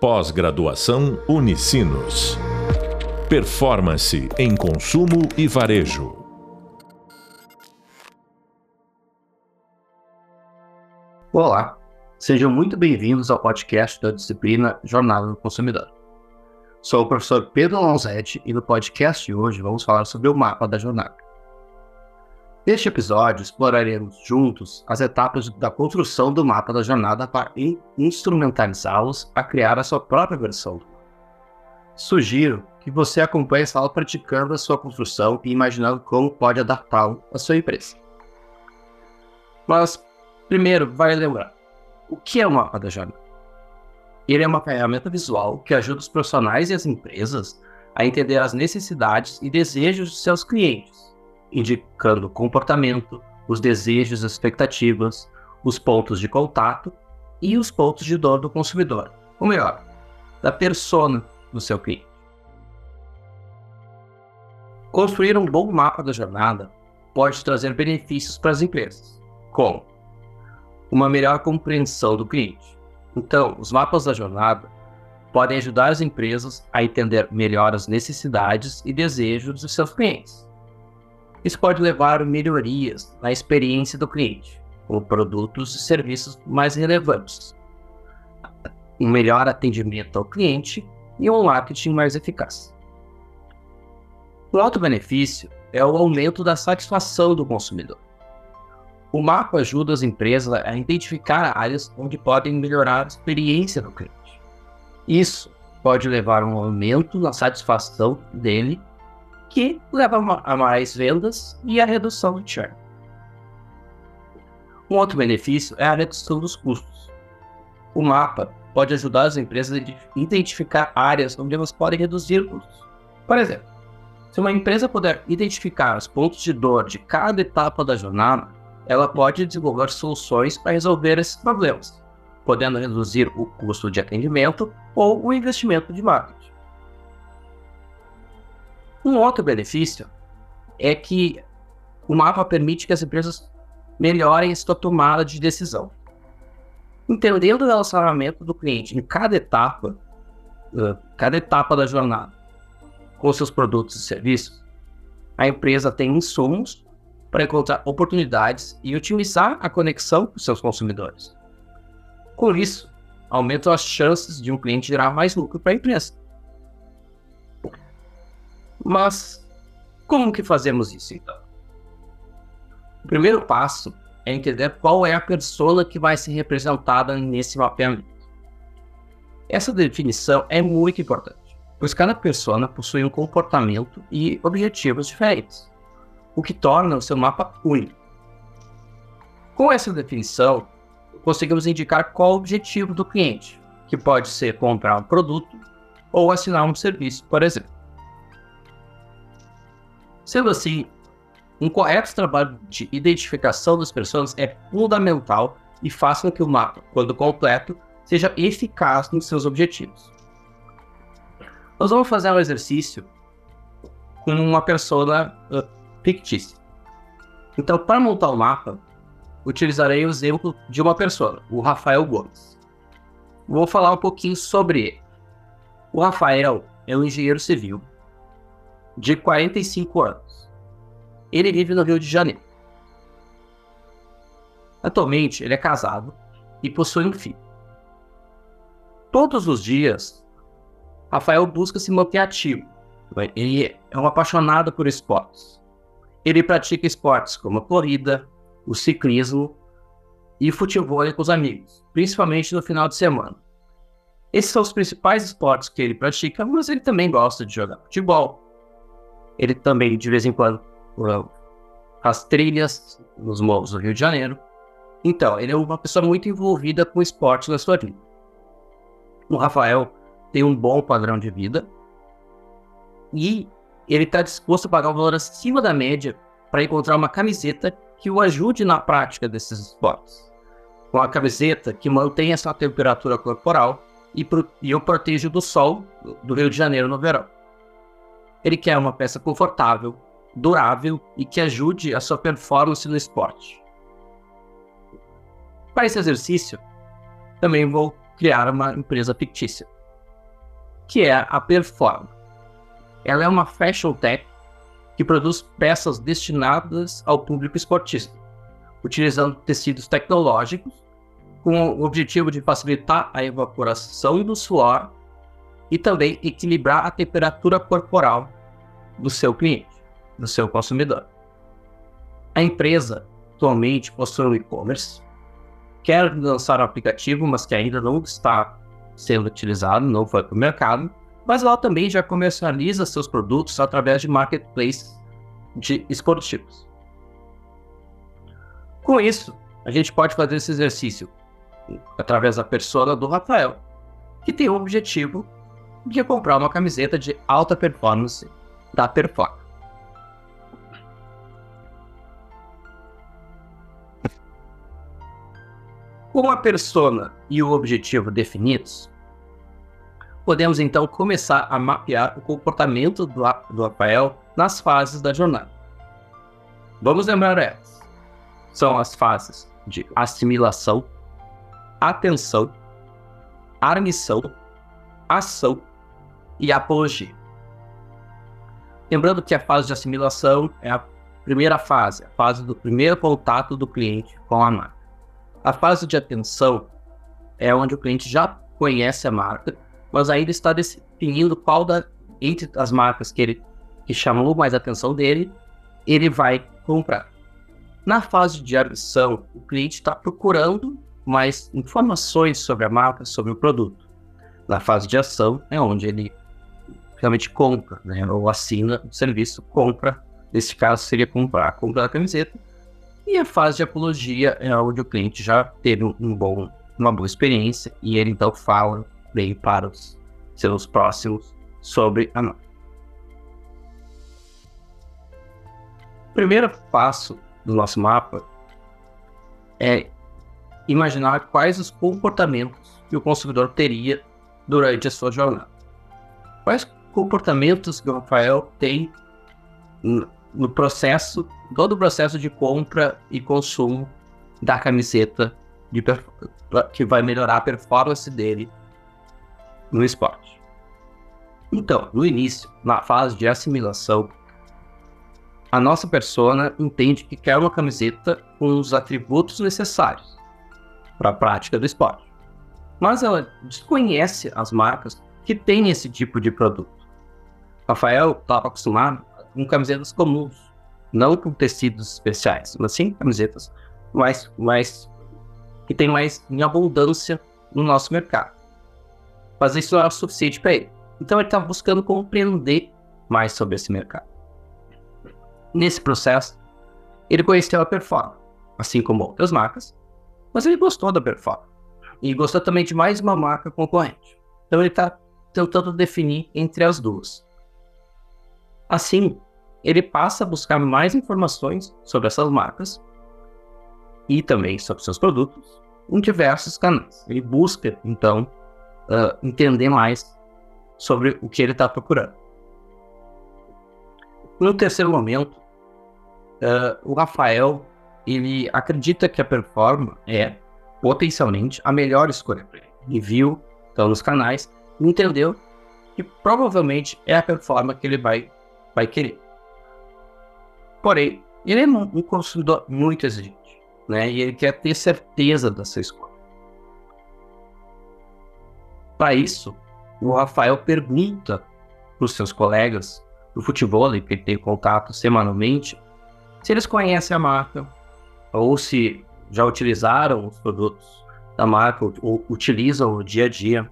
Pós-graduação Unicinos. Performance em consumo e varejo. Olá, sejam muito bem-vindos ao podcast da disciplina Jornada do Consumidor. Sou o professor Pedro Lonzetti e no podcast de hoje vamos falar sobre o mapa da jornada. Neste episódio, exploraremos juntos as etapas da construção do mapa da jornada para instrumentalizá-los a criar a sua própria versão. Sugiro que você acompanhe essa aula praticando a sua construção e imaginando como pode adaptá-lo à sua empresa. Mas, primeiro, vale lembrar, o que é o mapa da jornada? Ele é uma ferramenta visual que ajuda os profissionais e as empresas a entender as necessidades e desejos de seus clientes indicando o comportamento, os desejos, as expectativas, os pontos de contato e os pontos de dor do consumidor, ou melhor, da persona do seu cliente. Construir um bom mapa da jornada pode trazer benefícios para as empresas, como uma melhor compreensão do cliente. Então, os mapas da jornada podem ajudar as empresas a entender melhor as necessidades e desejos dos seus clientes isso pode levar a melhorias na experiência do cliente, com produtos e serviços mais relevantes, um melhor atendimento ao cliente e um marketing mais eficaz. Um outro benefício é o aumento da satisfação do consumidor. O mapa ajuda as empresas a identificar áreas onde podem melhorar a experiência do cliente. Isso pode levar a um aumento na satisfação dele que leva a mais vendas e a redução do churn. Um outro benefício é a redução dos custos. O mapa pode ajudar as empresas a identificar áreas onde elas podem reduzir custos. Por exemplo, se uma empresa puder identificar os pontos de dor de cada etapa da jornada, ela pode desenvolver soluções para resolver esses problemas, podendo reduzir o custo de atendimento ou o investimento de marketing. Um outro benefício é que o mapa permite que as empresas melhorem a sua tomada de decisão. Entendendo o relacionamento do cliente em cada etapa, cada etapa da jornada, com seus produtos e serviços, a empresa tem insumos para encontrar oportunidades e otimizar a conexão com seus consumidores. Com isso, aumentam as chances de um cliente gerar mais lucro para a empresa. Mas como que fazemos isso então? O primeiro passo é entender qual é a persona que vai ser representada nesse mapeamento. Essa definição é muito importante, pois cada persona possui um comportamento e objetivos diferentes, o que torna o seu mapa único. Com essa definição, conseguimos indicar qual o objetivo do cliente, que pode ser comprar um produto ou assinar um serviço, por exemplo. Sendo assim, um correto trabalho de identificação das pessoas é fundamental e faz com que o mapa, quando completo, seja eficaz nos seus objetivos. Nós vamos fazer um exercício com uma persona uh, fictícia. Então, para montar o mapa, utilizarei o exemplo de uma pessoa, o Rafael Gomes. Vou falar um pouquinho sobre ele. O Rafael é um engenheiro civil de 45 anos. Ele vive no Rio de Janeiro. Atualmente, ele é casado e possui um filho. Todos os dias, Rafael busca se manter ativo. Ele é um apaixonado por esportes. Ele pratica esportes como a corrida, o ciclismo e futebol com os amigos, principalmente no final de semana. Esses são os principais esportes que ele pratica, mas ele também gosta de jogar futebol, ele também, de vez em quando, faz trilhas nos morros do Rio de Janeiro. Então, ele é uma pessoa muito envolvida com esporte na sua vida. O Rafael tem um bom padrão de vida e ele está disposto a pagar um valor acima da média para encontrar uma camiseta que o ajude na prática desses esportes. Uma camiseta que mantenha sua temperatura corporal e, pro, e o proteja do sol do Rio de Janeiro no verão. Ele quer uma peça confortável, durável e que ajude a sua performance no esporte. Para esse exercício, também vou criar uma empresa fictícia. que é a Performa. Ela é uma fashion tech que produz peças destinadas ao público esportista, utilizando tecidos tecnológicos com o objetivo de facilitar a evaporação do suor e também equilibrar a temperatura corporal do seu cliente, do seu consumidor. A empresa atualmente possui um e-commerce, quer lançar um aplicativo, mas que ainda não está sendo utilizado, não foi para o mercado, mas ela também já comercializa seus produtos através de marketplaces de esportivos. Com isso, a gente pode fazer esse exercício através da persona do Rafael, que tem o objetivo de comprar uma camiseta de alta performance da Perform. Com a persona e o objetivo definidos, podemos então começar a mapear o comportamento do, do Rafael nas fases da jornada. Vamos lembrar elas. São as fases de assimilação, atenção, armissão, ação e apologia. Lembrando que a fase de assimilação é a primeira fase, a fase do primeiro contato do cliente com a marca. A fase de atenção é onde o cliente já conhece a marca, mas ainda está definindo qual da, entre as marcas que ele que chamou mais atenção dele, ele vai comprar. Na fase de admissão, o cliente está procurando mais informações sobre a marca, sobre o produto. Na fase de ação é onde ele realmente compra, né? Ou assina o serviço, compra. Nesse caso seria comprar, comprar a camiseta. E a fase de apologia é onde o cliente já teve um bom, uma boa experiência e ele então fala bem para os seus próximos sobre a marca. Primeiro passo do nosso mapa é imaginar quais os comportamentos que o consumidor teria durante a sua jornada. Quais comportamentos que o Rafael tem no processo, todo o processo de compra e consumo da camiseta de, que vai melhorar a performance dele no esporte. Então, no início, na fase de assimilação, a nossa persona entende que quer uma camiseta com os atributos necessários para a prática do esporte. Mas ela desconhece as marcas que têm esse tipo de produto. Rafael estava acostumado com camisetas comuns, não com tecidos especiais, mas sim camisetas mais, mais que tem mais em abundância no nosso mercado. Mas isso não era suficiente para ele. Então ele estava buscando compreender mais sobre esse mercado. Nesse processo, ele conheceu a Perform, assim como outras marcas, mas ele gostou da Perform e gostou também de mais uma marca concorrente. Então ele está tentando definir entre as duas. Assim, ele passa a buscar mais informações sobre essas marcas e também sobre seus produtos em diversos canais. Ele busca, então, uh, entender mais sobre o que ele está procurando. No terceiro momento, uh, o Rafael ele acredita que a Performa é potencialmente a melhor escolha para ele. Ele viu então nos canais e entendeu que provavelmente é a Performa que ele vai vai querer. Porém, ele é um consumidor muito exigente, né? E ele quer ter certeza dessa escolha. Para isso, o Rafael pergunta para os seus colegas do futebol, que ele tem contato semanalmente, se eles conhecem a marca ou se já utilizaram os produtos da marca ou utilizam no dia a dia.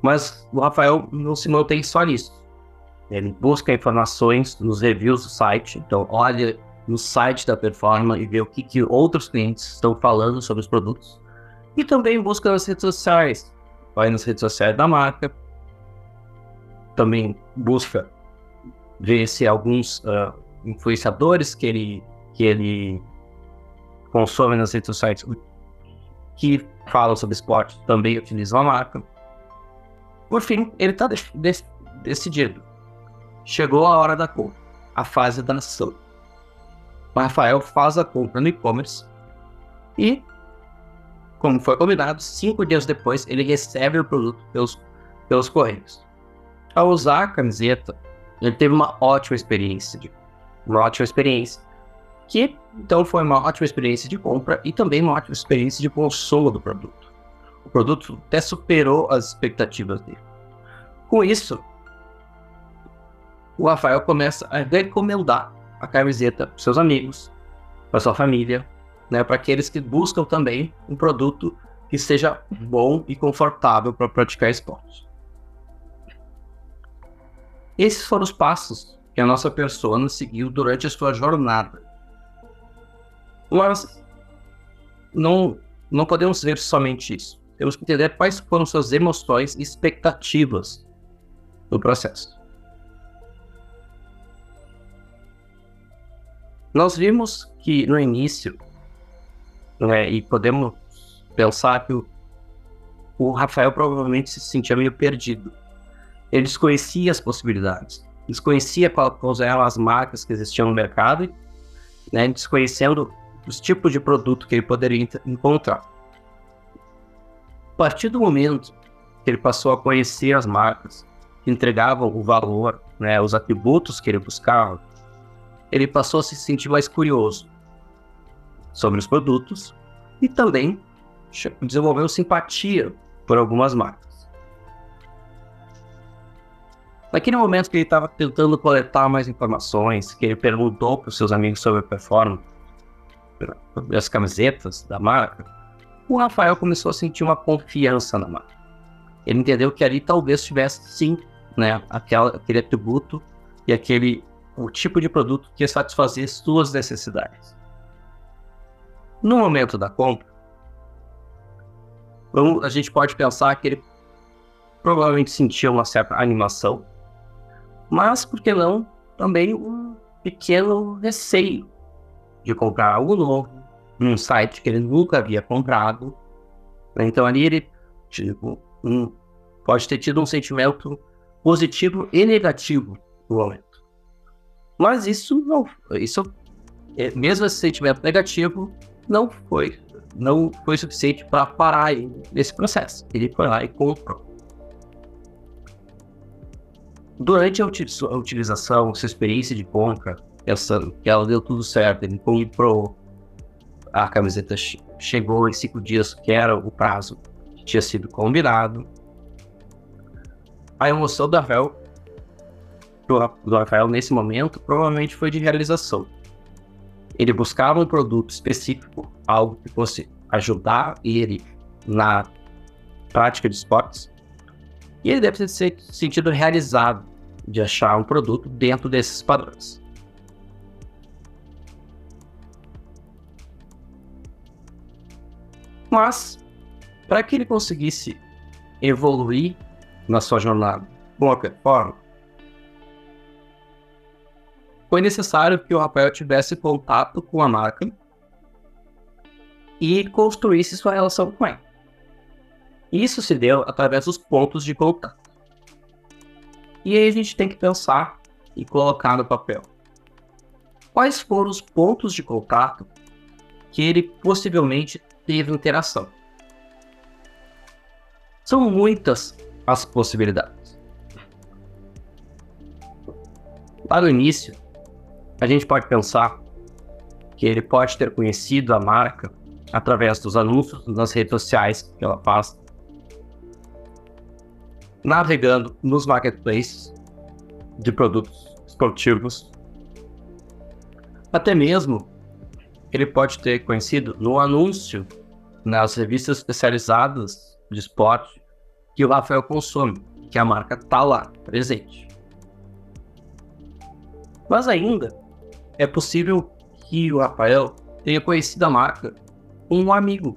Mas o Rafael não se mantém só nisso. Ele busca informações nos reviews do site, então olha no site da Performa e vê o que, que outros clientes estão falando sobre os produtos. E também busca nas redes sociais. Vai nas redes sociais da marca. Também busca ver se alguns uh, influenciadores que ele, que ele consome nas redes sociais que falam sobre esporte também utilizam a marca. Por fim, ele está decidido Chegou a hora da compra, a fase da ação. O Rafael faz a compra no e-commerce e, como foi combinado, cinco dias depois ele recebe o produto pelos, pelos Correios. Ao usar a camiseta, ele teve uma ótima experiência, de, uma ótima experiência, que então foi uma ótima experiência de compra e também uma ótima experiência de consumo do produto. O produto até superou as expectativas dele. Com isso, o Rafael começa a recomendar a camiseta para seus amigos, para sua família, né, para aqueles que buscam também um produto que seja bom e confortável para praticar esporte. Esses foram os passos que a nossa persona seguiu durante a sua jornada. Mas não, não podemos ver somente isso. Temos que entender quais foram suas emoções e expectativas no processo. Nós vimos que no início, né, e podemos pensar que o, o Rafael provavelmente se sentia meio perdido. Ele desconhecia as possibilidades, desconhecia quais eram as marcas que existiam no mercado, né, desconhecendo os tipos de produto que ele poderia encontrar. A partir do momento que ele passou a conhecer as marcas que entregavam o valor, né, os atributos que ele buscava, ele passou a se sentir mais curioso sobre os produtos e também desenvolveu simpatia por algumas marcas. Naquele momento que ele estava tentando coletar mais informações, que ele perguntou para os seus amigos sobre a performance, as camisetas da marca, o Rafael começou a sentir uma confiança na marca. Ele entendeu que ali talvez tivesse sim, né, aquela, aquele atributo e aquele o tipo de produto que satisfazer suas necessidades. No momento da compra, a gente pode pensar que ele provavelmente sentia uma certa animação, mas por que não também um pequeno receio de comprar algo novo num site que ele nunca havia comprado. Então ali ele tipo, um, pode ter tido um sentimento positivo e negativo no momento. Mas isso não, isso é, mesmo esse sentimento negativo não foi, não foi suficiente para parar ele nesse processo. Ele foi lá e comprou. Durante a utilização, essa experiência de compra, pensando que ela deu tudo certo, ele comprou a camiseta, chegou em cinco dias, que era o prazo que tinha sido combinado. A emoção da Rafael do Rafael nesse momento provavelmente foi de realização. Ele buscava um produto específico, algo que fosse ajudar ele na prática de esportes, e ele deve ter se sentido realizado de achar um produto dentro desses padrões. Mas, para que ele conseguisse evoluir na sua jornada com a performance, foi necessário que o Rafael tivesse contato com a marca e construísse sua relação com ela. Isso se deu através dos pontos de contato. E aí a gente tem que pensar e colocar no papel. Quais foram os pontos de contato que ele possivelmente teve interação? São muitas as possibilidades. Lá no início, a gente pode pensar que ele pode ter conhecido a marca através dos anúncios nas redes sociais que ela faz, navegando nos marketplaces de produtos esportivos. Até mesmo ele pode ter conhecido no anúncio nas revistas especializadas de esporte que o Rafael consome, que a marca está lá, presente. Mas ainda é possível que o Rafael tenha conhecido a marca um amigo,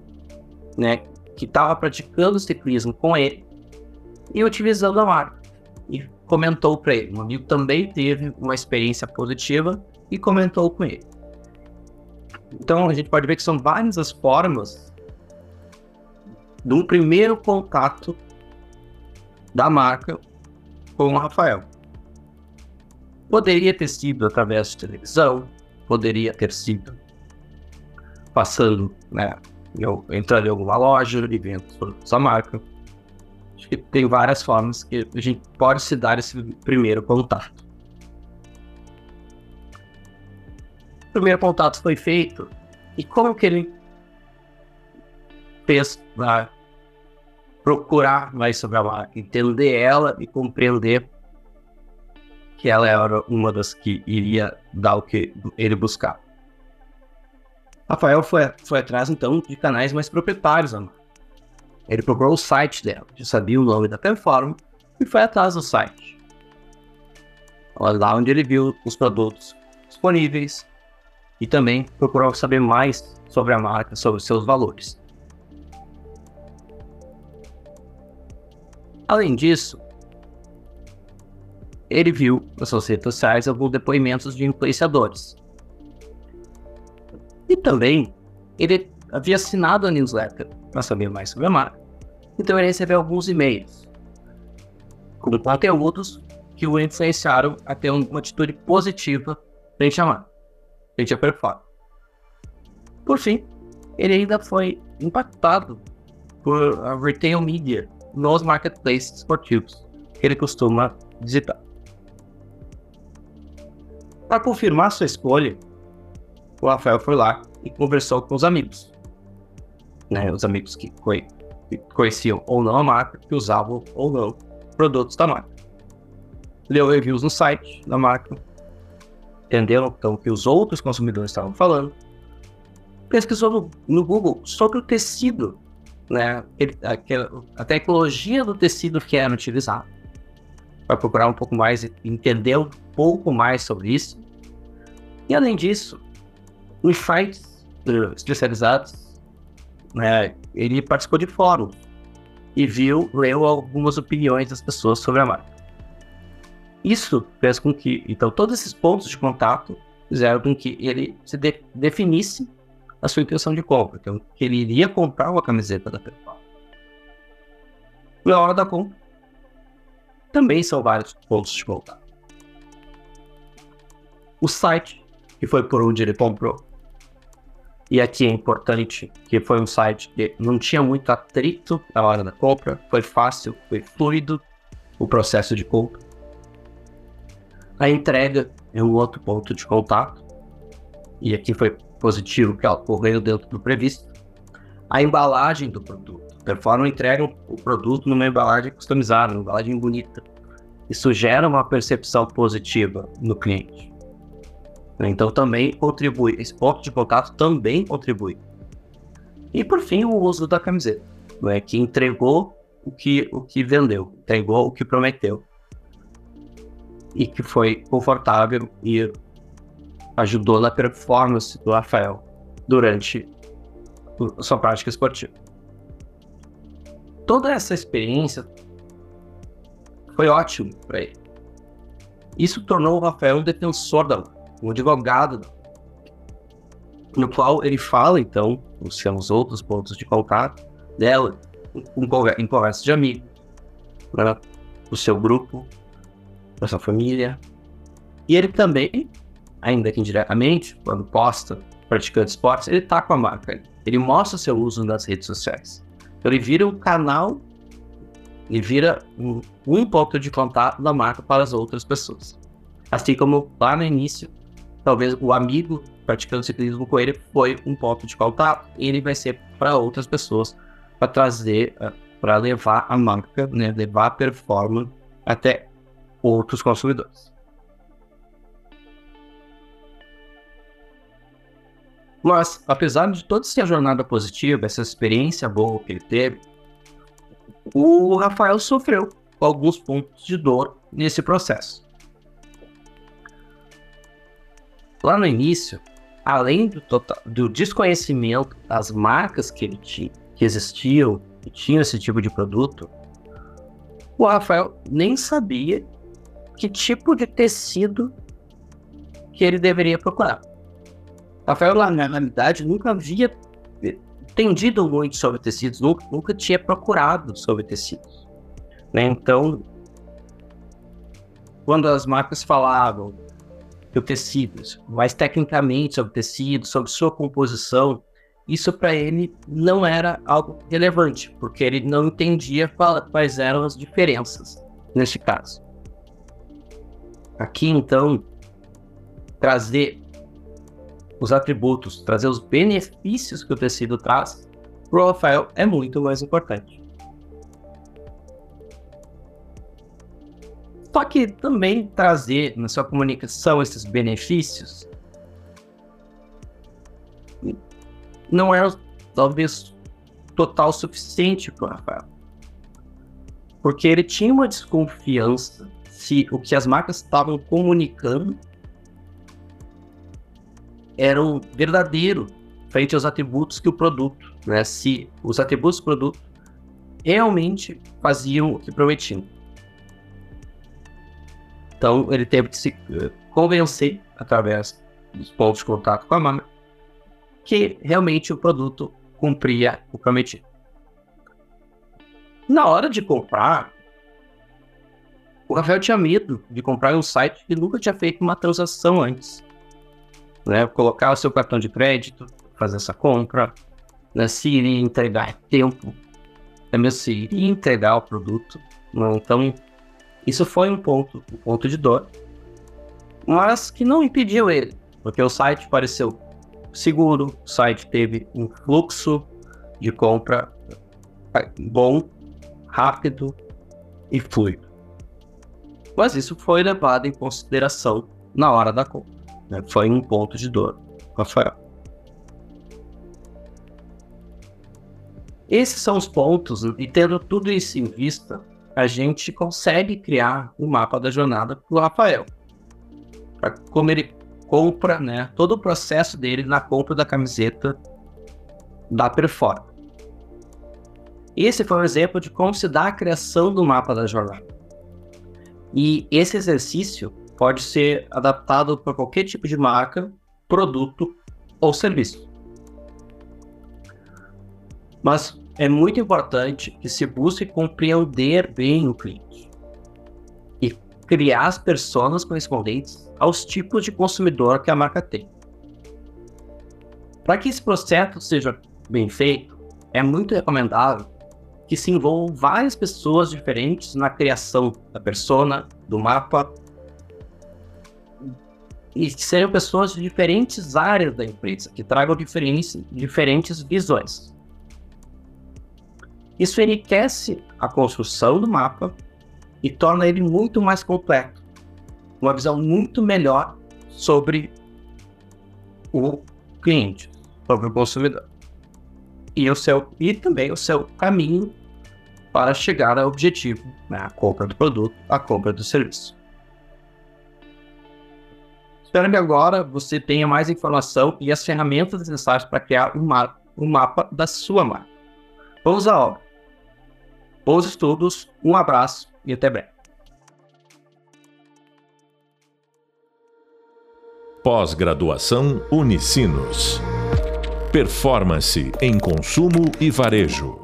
né, que estava praticando ciclismo com ele e utilizando a marca. E comentou para ele. Um amigo também teve uma experiência positiva e comentou com ele. Então a gente pode ver que são várias as formas de um primeiro contato da marca com o Rafael. Poderia ter sido através de televisão, poderia ter sido passando, né, eu, entrando em alguma loja e vendo sua marca. Acho que tem várias formas que a gente pode se dar esse primeiro contato. O primeiro contato foi feito e como que ele fez para procurar mais sobre a marca, entender ela e compreender que ela era uma das que iria dar o que ele buscava. Rafael foi, foi atrás, então, de canais mais proprietários. Ele procurou o site dela, já sabia o nome da plataforma, e foi atrás do site. Lá onde ele viu os produtos disponíveis e também procurou saber mais sobre a marca, sobre seus valores. Além disso, ele viu nas suas redes sociais alguns depoimentos de influenciadores. E também ele havia assinado a newsletter para saber mais sobre a marca. Então ele recebeu alguns e-mails com conteúdos que o influenciaram a ter uma atitude positiva frente à marca, frente à performance. Por fim, ele ainda foi impactado por a retail media nos marketplaces esportivos que ele costuma visitar. Para confirmar sua escolha, o Rafael foi lá e conversou com os amigos. Né, os amigos que, conheciam ou não a marca, que usavam ou não produtos da marca. Leu reviews no site da marca, entenderam então o que os outros consumidores estavam falando, pesquisou no, no Google sobre o tecido, né, a tecnologia do tecido que era utilizado, para procurar um pouco mais, entender um pouco mais sobre isso e além disso, nos sites uh, especializados, né, ele participou de fóruns e viu, leu algumas opiniões das pessoas sobre a marca. Isso fez com que, então, todos esses pontos de contato fizeram com que ele se de, definisse a sua intenção de compra, então, que ele iria comprar uma camiseta da PayPal. Na hora da compra, também são vários pontos de contato. O site que foi por onde ele comprou. E aqui é importante que foi um site que não tinha muito atrito na hora da compra, foi fácil, foi fluido o processo de compra. A entrega é um outro ponto de contato, e aqui foi positivo que ocorreu dentro do previsto. A embalagem do produto. A Performance entrega o produto numa embalagem customizada, uma embalagem bonita. Isso gera uma percepção positiva no cliente. Então também contribui, esse ponto de contato também contribui. E por fim, o uso da camiseta, é que entregou o que, o que vendeu, entregou o que prometeu. E que foi confortável e ajudou na performance do Rafael durante sua prática esportiva. Toda essa experiência foi ótimo para ele. Isso tornou o Rafael um defensor da luta um advogado, no qual ele fala, então, os seus outros pontos de contato dela, em, conversa de amigos, né, do seu grupo, da sua família. E ele também, ainda que indiretamente, quando posta praticando esportes, ele tá com a marca. Ele mostra seu uso nas redes sociais. Então ele vira um canal, ele vira um, um ponto de contato da marca para as outras pessoas. Assim como lá no início talvez o amigo praticando ciclismo com ele foi um ponto de contato e ele vai ser para outras pessoas para trazer, eh, para levar a marca, né, levar a performance até outros consumidores. Mas, apesar de toda essa jornada positiva, essa experiência boa que ele teve, o Rafael sofreu alguns pontos de dor nesse processo. Lá no início, além do, total, do desconhecimento das marcas que ele tinha, que existiam e tinham esse tipo de produto, o Rafael nem sabia que tipo de tecido que ele deveria procurar. Rafael, na realidade, nunca havia entendido muito sobre tecidos, nunca, nunca tinha procurado sobre tecidos. Né? Então, quando as marcas falavam do tecido, mais tecnicamente sobre o tecido, sobre sua composição, isso para ele não era algo relevante, porque ele não entendia quais eram as diferenças neste caso. Aqui então, trazer os atributos, trazer os benefícios que o tecido traz para o Rafael é muito mais importante. Só que também trazer na sua comunicação esses benefícios não é talvez total suficiente para o Rafael. Porque ele tinha uma desconfiança se o que as marcas estavam comunicando era um verdadeiro frente aos atributos que o produto, né? Se os atributos do produto realmente faziam o que prometiam. Então ele teve que se eh, convencer através dos pontos de contato com a marca que realmente o produto cumpria o prometido. Na hora de comprar, o Rafael tinha medo de comprar em um site que nunca tinha feito uma transação antes. Né? Colocar o seu cartão de crédito, fazer essa compra, né? se entregar tempo, é mesmo se entregar o produto. Né? Então, isso foi um ponto, um ponto de dor, mas que não impediu ele, porque o site pareceu seguro, o site teve um fluxo de compra bom, rápido e fluido. Mas isso foi levado em consideração na hora da compra. Né? Foi um ponto de dor, Rafael. Esses são os pontos, e tendo tudo isso em vista, a gente consegue criar um mapa da jornada para o Rafael. Pra como ele compra, né? Todo o processo dele na compra da camiseta da Perform. Esse foi um exemplo de como se dá a criação do mapa da jornada. E esse exercício pode ser adaptado para qualquer tipo de marca, produto ou serviço. Mas é muito importante que se busque compreender bem o cliente e criar as pessoas correspondentes aos tipos de consumidor que a marca tem. Para que esse processo seja bem feito, é muito recomendável que se envolvam várias pessoas diferentes na criação da persona, do mapa, e que sejam pessoas de diferentes áreas da empresa, que tragam diferentes, diferentes visões. Isso enriquece a construção do mapa e torna ele muito mais completo. Uma visão muito melhor sobre o cliente, sobre o consumidor. E, o seu, e também o seu caminho para chegar ao objetivo, né, a compra do produto, a compra do serviço. Espero que agora você tenha mais informação e as ferramentas necessárias para criar um, um mapa da sua marca. Vamos à obra. Bons estudos, um abraço e até breve. Pós-graduação Unicinos. Performance em consumo e varejo.